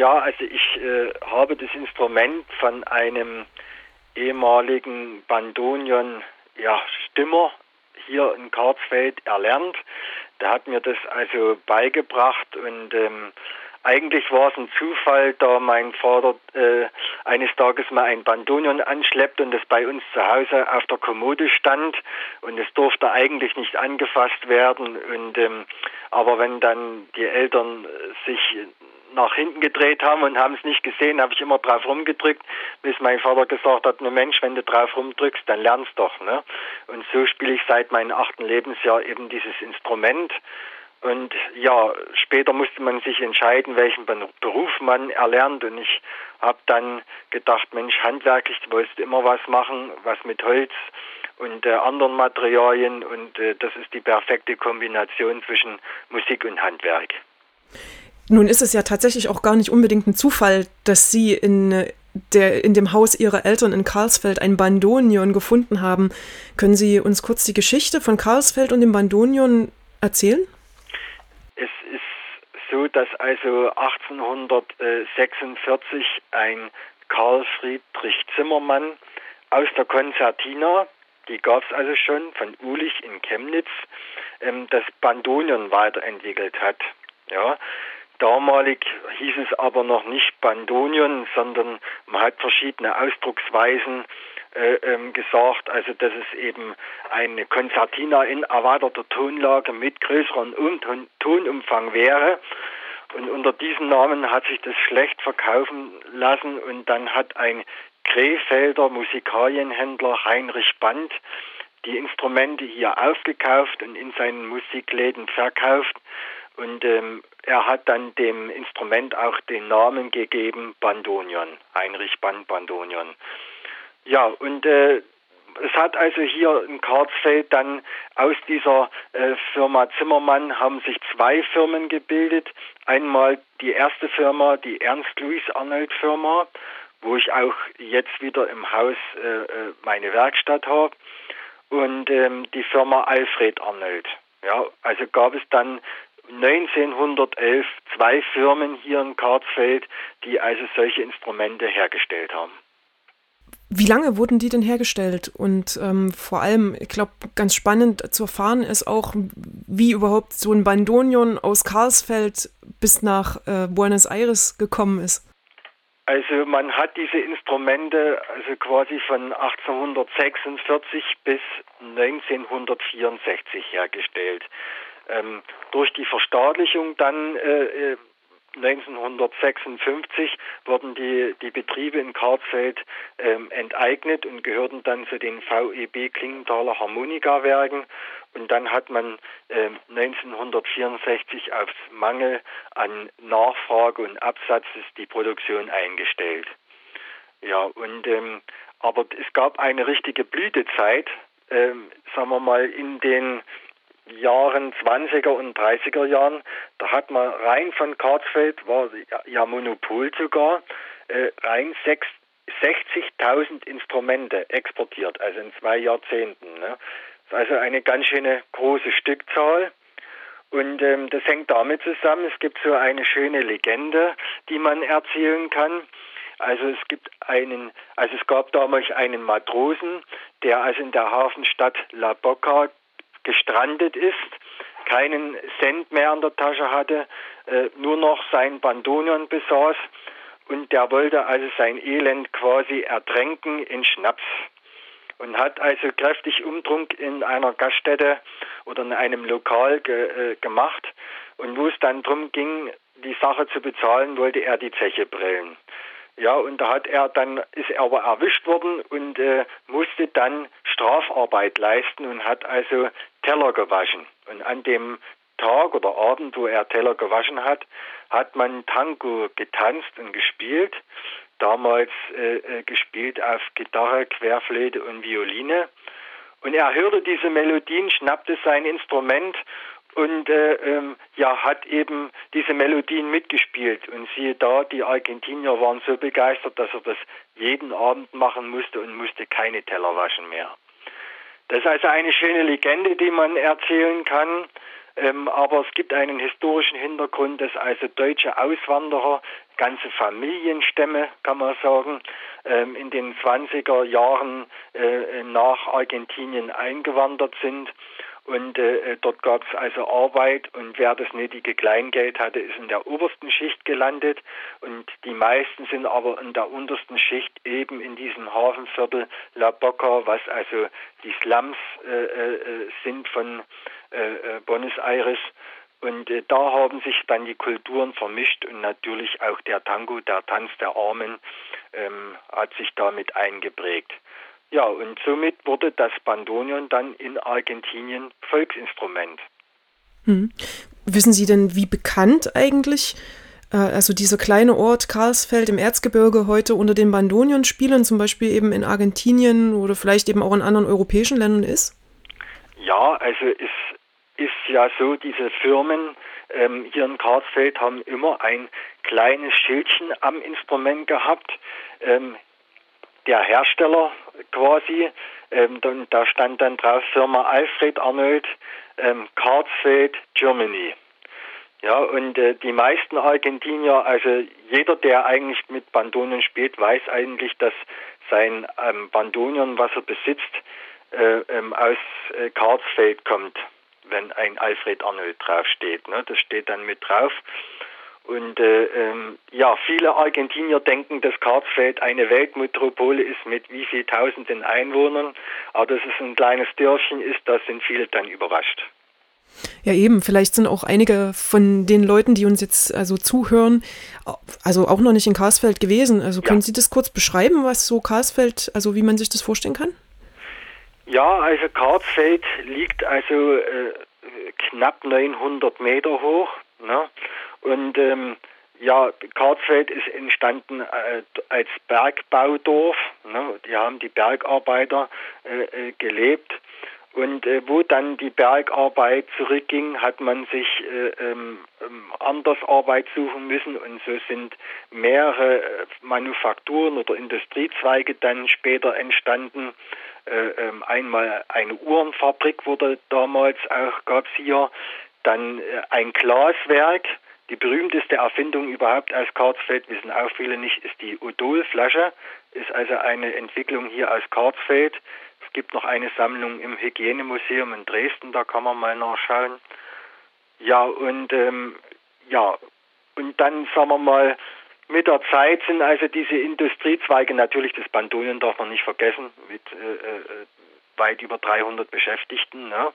Ja, also ich äh, habe das Instrument von einem ehemaligen Bandonion ja, Stimmer hier in Karlsfeld erlernt. Der hat mir das also beigebracht und ähm, eigentlich war es ein Zufall, da mein Vater äh, eines Tages mal ein Bandonion anschleppt und es bei uns zu Hause auf der Kommode stand und es durfte eigentlich nicht angefasst werden. Und ähm, aber wenn dann die Eltern sich nach hinten gedreht haben und haben es nicht gesehen, habe ich immer drauf rumgedrückt, bis mein Vater gesagt hat, ne Mensch, wenn du drauf rumdrückst, dann lernst doch. Ne? Und so spiele ich seit meinem achten Lebensjahr eben dieses Instrument. Und ja, später musste man sich entscheiden, welchen Beruf man erlernt. Und ich habe dann gedacht, Mensch, handwerklich, du wolltest immer was machen, was mit Holz und äh, anderen Materialien. Und äh, das ist die perfekte Kombination zwischen Musik und Handwerk. Nun ist es ja tatsächlich auch gar nicht unbedingt ein Zufall, dass Sie in, der, in dem Haus Ihrer Eltern in Karlsfeld ein Bandonion gefunden haben. Können Sie uns kurz die Geschichte von Karlsfeld und dem Bandonion erzählen? Es ist so, dass also 1846 ein Karl Friedrich Zimmermann aus der Konzertina, die gab es also schon, von Ulich in Chemnitz, ähm, das Bandonion weiterentwickelt hat. Ja, Damalig hieß es aber noch nicht Bandonion, sondern man hat verschiedene Ausdrucksweisen äh, ähm, gesagt, also dass es eben eine Konzertina in erweiterter Tonlage mit größerem um Tonumfang wäre. Und unter diesem Namen hat sich das schlecht verkaufen lassen und dann hat ein Krefelder Musikalienhändler Heinrich Band die Instrumente hier aufgekauft und in seinen Musikläden verkauft. Und ähm, er hat dann dem Instrument auch den Namen gegeben, Bandonion, Heinrich Band Bandonion. Ja, und äh, es hat also hier in Karlsfeld dann aus dieser äh, Firma Zimmermann haben sich zwei Firmen gebildet. Einmal die erste Firma, die Ernst-Louis-Arnold-Firma, wo ich auch jetzt wieder im Haus äh, äh meine Werkstatt habe, und ähm, die Firma Alfred Arnold. Ja, also gab es dann 1911 zwei Firmen hier in Karlsfeld, die also solche Instrumente hergestellt haben. Wie lange wurden die denn hergestellt? Und ähm, vor allem, ich glaube, ganz spannend zu erfahren ist auch, wie überhaupt so ein Bandonion aus Karlsfeld bis nach äh, Buenos Aires gekommen ist. Also man hat diese Instrumente also quasi von 1846 bis 1964 hergestellt. Ähm, durch die Verstaatlichung dann äh, 1956 äh, wurden die, die Betriebe in Karlsfeld ähm, enteignet und gehörten dann zu den VEB Klingenthaler Harmonikawerken. Und dann hat man äh, 1964 aufs Mangel an Nachfrage und Absatz die Produktion eingestellt. Ja, und ähm, aber es gab eine richtige Blütezeit, ähm, sagen wir mal, in den Jahren 20er und 30er Jahren, da hat man rein von Karlsfeld, war ja Monopol sogar, äh, rein 60.000 Instrumente exportiert, also in zwei Jahrzehnten. Ne? Das ist also eine ganz schöne große Stückzahl. Und ähm, das hängt damit zusammen, es gibt so eine schöne Legende, die man erzählen kann. Also es gibt einen, also es gab damals einen Matrosen, der also in der Hafenstadt La Boca gestrandet ist, keinen Cent mehr in der Tasche hatte, äh, nur noch sein Bandonion besaß und der wollte also sein Elend quasi ertränken in Schnaps und hat also kräftig Umtrunk in einer Gaststätte oder in einem Lokal ge, äh, gemacht und wo es dann darum ging, die Sache zu bezahlen, wollte er die Zeche brillen. Ja, und da hat er dann, ist er aber erwischt worden und äh, musste dann Strafarbeit leisten und hat also Teller gewaschen. Und an dem Tag oder Abend, wo er Teller gewaschen hat, hat man Tango getanzt und gespielt. Damals äh, äh, gespielt auf Gitarre, Querflöte und Violine. Und er hörte diese Melodien, schnappte sein Instrument und äh, ähm, ja, hat eben diese Melodien mitgespielt. Und siehe da, die Argentinier waren so begeistert, dass er das jeden Abend machen musste und musste keine Teller waschen mehr. Das ist also eine schöne Legende, die man erzählen kann. Ähm, aber es gibt einen historischen Hintergrund, dass also deutsche Auswanderer ganze Familienstämme, kann man sagen, ähm, in den 20er Jahren äh, nach Argentinien eingewandert sind. Und äh, dort gab es also Arbeit und wer das nötige Kleingeld hatte, ist in der obersten Schicht gelandet. Und die meisten sind aber in der untersten Schicht eben in diesem Hafenviertel La Boca, was also die Slums äh, äh, sind von äh, äh, Buenos Aires. Und äh, da haben sich dann die Kulturen vermischt und natürlich auch der Tango, der Tanz der Armen, ähm, hat sich damit eingeprägt. Ja, und somit wurde das Bandoneon dann in Argentinien Volksinstrument. Hm. Wissen Sie denn, wie bekannt eigentlich äh, also dieser kleine Ort Karlsfeld im Erzgebirge heute unter den Bandoneon-Spielern, zum Beispiel eben in Argentinien oder vielleicht eben auch in anderen europäischen Ländern ist? Ja, also es ist ja so, diese Firmen ähm, hier in Karlsfeld haben immer ein kleines Schildchen am Instrument gehabt. Ähm, der Hersteller quasi, ähm, dann, da stand dann drauf Firma Alfred Arnold, ähm, Karlsfeld, Germany. Ja, und äh, die meisten Argentinier, also jeder, der eigentlich mit Bandonien spielt, weiß eigentlich, dass sein ähm, Bandonion, was er besitzt, äh, ähm, aus äh, Karlsfeld kommt wenn ein Alfred Arnold draufsteht. Ne? Das steht dann mit drauf. Und äh, ähm, ja, viele Argentinier denken, dass Karlsfeld eine Weltmetropole ist mit wie viel tausenden Einwohnern. Aber dass es ein kleines Dörfchen ist, da sind viele dann überrascht. Ja, eben. Vielleicht sind auch einige von den Leuten, die uns jetzt also zuhören, also auch noch nicht in Karlsfeld gewesen. Also können ja. Sie das kurz beschreiben, was so Karlsfeld, also wie man sich das vorstellen kann? Ja, also Karlsfeld liegt also äh, knapp 900 Meter hoch. Ne? Und ähm, ja, Karlsfeld ist entstanden äh, als Bergbaudorf. Ne? Die haben die Bergarbeiter äh, äh, gelebt. Und äh, wo dann die Bergarbeit zurückging, hat man sich äh, ähm, ähm anders Arbeit suchen müssen und so sind mehrere äh, Manufakturen oder Industriezweige dann später entstanden. Äh, ähm, einmal eine Uhrenfabrik wurde damals auch, gab es hier, dann ein Glaswerk. Die berühmteste Erfindung überhaupt aus Karlsfeld, wissen auch viele nicht, ist die Odol-Flasche. Ist also eine Entwicklung hier aus Karlsfeld. Es gibt noch eine Sammlung im Hygienemuseum in Dresden, da kann man mal nachschauen. Ja, und ähm, ja, und dann sagen wir mal, mit der Zeit sind also diese Industriezweige, natürlich das Bandonion darf man nicht vergessen, mit äh, äh, weit über 300 Beschäftigten. Ne?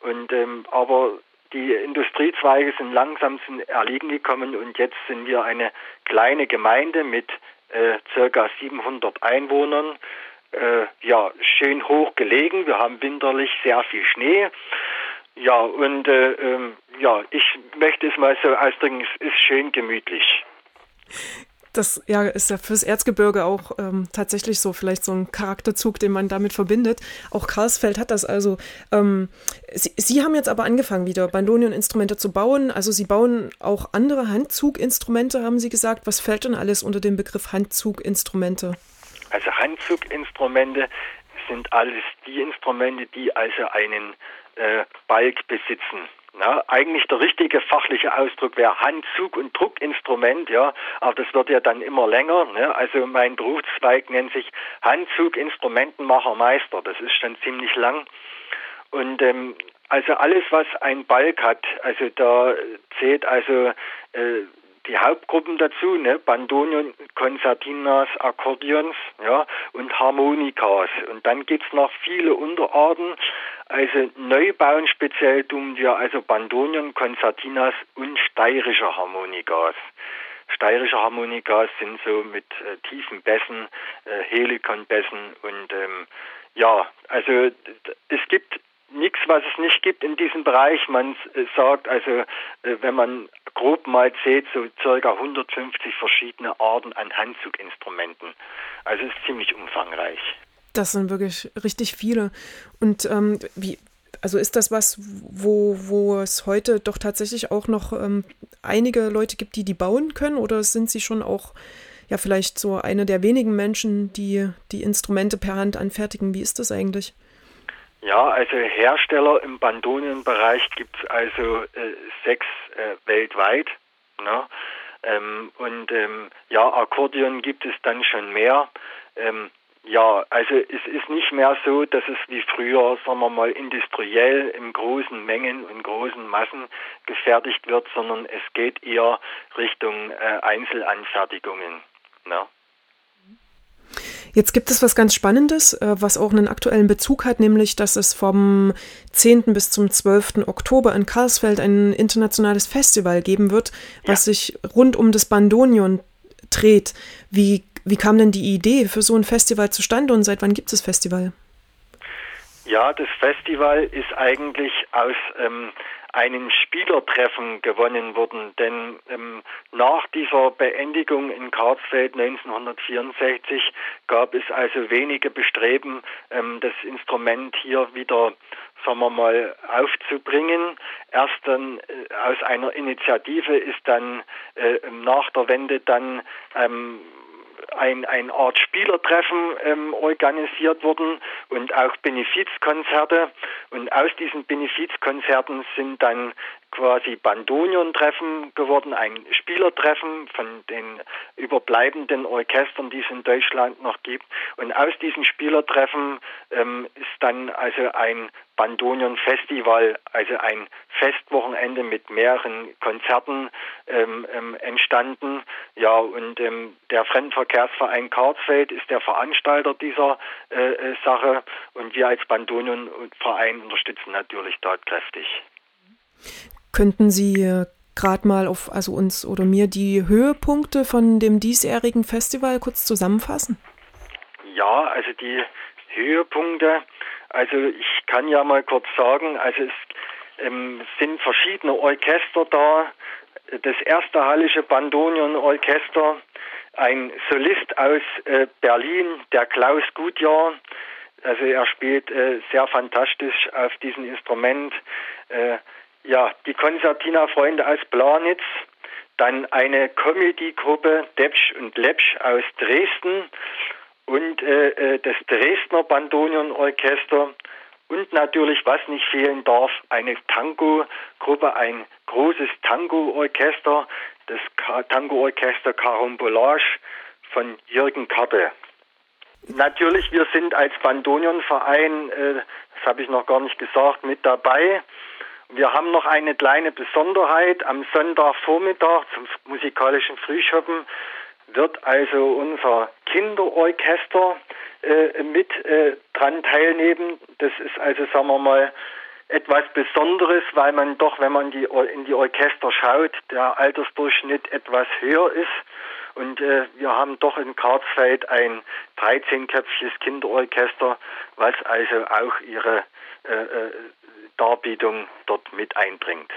Und, ähm, aber die Industriezweige sind langsam zum Erliegen gekommen und jetzt sind wir eine kleine Gemeinde mit äh, circa 700 Einwohnern. Äh, ja, schön hoch gelegen. Wir haben winterlich sehr viel Schnee. Ja, und äh, ähm, ja, ich möchte es mal so ausdrücken, es ist schön gemütlich. Das ja, ist ja fürs Erzgebirge auch ähm, tatsächlich so, vielleicht so ein Charakterzug, den man damit verbindet. Auch Karlsfeld hat das also. Ähm, Sie, Sie, haben jetzt aber angefangen, wieder Bandonion-Instrumente zu bauen. Also Sie bauen auch andere Handzuginstrumente, haben Sie gesagt. Was fällt denn alles unter den Begriff Handzuginstrumente? Also Handzuginstrumente sind alles die Instrumente, die also einen äh, Balk besitzen. Na, eigentlich der richtige fachliche Ausdruck wäre Handzug- und Druckinstrument, ja, aber das wird ja dann immer länger. Ne? Also mein Berufszweig nennt sich Handzug-Instrumentenmachermeister. Das ist schon ziemlich lang. Und ähm, also alles, was ein Balk hat, also da zählt also äh, die Hauptgruppen dazu, ne? Bandonion, Konzertinas, Akkordeons ja, und Harmonikas. Und dann gibt's noch viele Unterarten. Also neu bauen speziell tun wir also Bandonion, Konzertinas und steirische Harmonikas. Steirische Harmonikas sind so mit äh, tiefen Bässen, äh, Helikonbässen und ähm, ja, also es gibt nichts, was es nicht gibt in diesem Bereich. Man äh, sagt also, äh, wenn man grob mal zählt, so circa 150 verschiedene Arten an Handzuginstrumenten. Also es ist ziemlich umfangreich. Das sind wirklich richtig viele. Und ähm, wie, also ist das was, wo, wo es heute doch tatsächlich auch noch ähm, einige Leute gibt, die die bauen können? Oder sind sie schon auch ja vielleicht so eine der wenigen Menschen, die die Instrumente per Hand anfertigen? Wie ist das eigentlich? Ja, also Hersteller im Bandonienbereich gibt es also äh, sechs äh, weltweit. Ne? Ähm, und ähm, ja, Akkordeon gibt es dann schon mehr. Ähm, ja, also es ist nicht mehr so, dass es wie früher, sagen wir mal, industriell in großen Mengen und großen Massen gefertigt wird, sondern es geht eher Richtung äh, Einzelanfertigungen. Ne? Jetzt gibt es was ganz Spannendes, äh, was auch einen aktuellen Bezug hat, nämlich, dass es vom 10. bis zum 12. Oktober in Karlsfeld ein internationales Festival geben wird, was ja. sich rund um das Bandonion dreht. Wie wie kam denn die Idee für so ein Festival zustande und seit wann gibt es das Festival? Ja, das Festival ist eigentlich aus ähm, einem Spielertreffen gewonnen worden, denn ähm, nach dieser Beendigung in Karlsfeld 1964 gab es also wenige Bestreben, ähm, das Instrument hier wieder sagen wir mal, aufzubringen. Erst dann äh, aus einer Initiative ist dann äh, nach der Wende dann ähm, ein, ein Art Spielertreffen ähm, organisiert wurden und auch Benefizkonzerte. Und aus diesen Benefizkonzerten sind dann quasi Bandonion-Treffen geworden, ein Spielertreffen von den überbleibenden Orchestern, die es in Deutschland noch gibt. Und aus diesen Spielertreffen ähm, ist dann also ein Bandonion-Festival, also ein Festwochenende mit mehreren Konzerten ähm, ähm, entstanden. Ja, und ähm, der Fremdenverkehrsverein Karlsfeld ist der Veranstalter dieser äh, äh Sache und wir als Bandonion-Verein unterstützen natürlich tatkräftig. Könnten Sie äh, gerade mal auf also uns oder mir die Höhepunkte von dem diesjährigen Festival kurz zusammenfassen? Ja, also die Höhepunkte, also ich kann ja mal kurz sagen, also es ähm, sind verschiedene Orchester da. Das erste Hallische Bandonion Orchester, ein Solist aus äh, Berlin, der Klaus Gutjahr. Also er spielt äh, sehr fantastisch auf diesem Instrument. Äh, ja, die Konzertina-Freunde aus Planitz, dann eine Comedy-Gruppe Depsch und Lepsch aus Dresden und äh, äh, das Dresdner Bandonion-Orchester und natürlich, was nicht fehlen darf, eine Tango-Gruppe, ein großes Tango-Orchester, das Tango-Orchester Carambolage von Jürgen Karte. Natürlich, wir sind als Bandonion-Verein, äh, das habe ich noch gar nicht gesagt, mit dabei. Wir haben noch eine kleine Besonderheit. Am Sonntagvormittag zum musikalischen Frühschoppen wird also unser Kinderorchester äh, mit äh, dran teilnehmen. Das ist also, sagen wir mal, etwas Besonderes, weil man doch, wenn man die, in die Orchester schaut, der Altersdurchschnitt etwas höher ist. Und äh, wir haben doch in Karlsfeld ein 13-köpfiges Kinderorchester, was also auch ihre äh, äh Darbietung dort mit einbringt.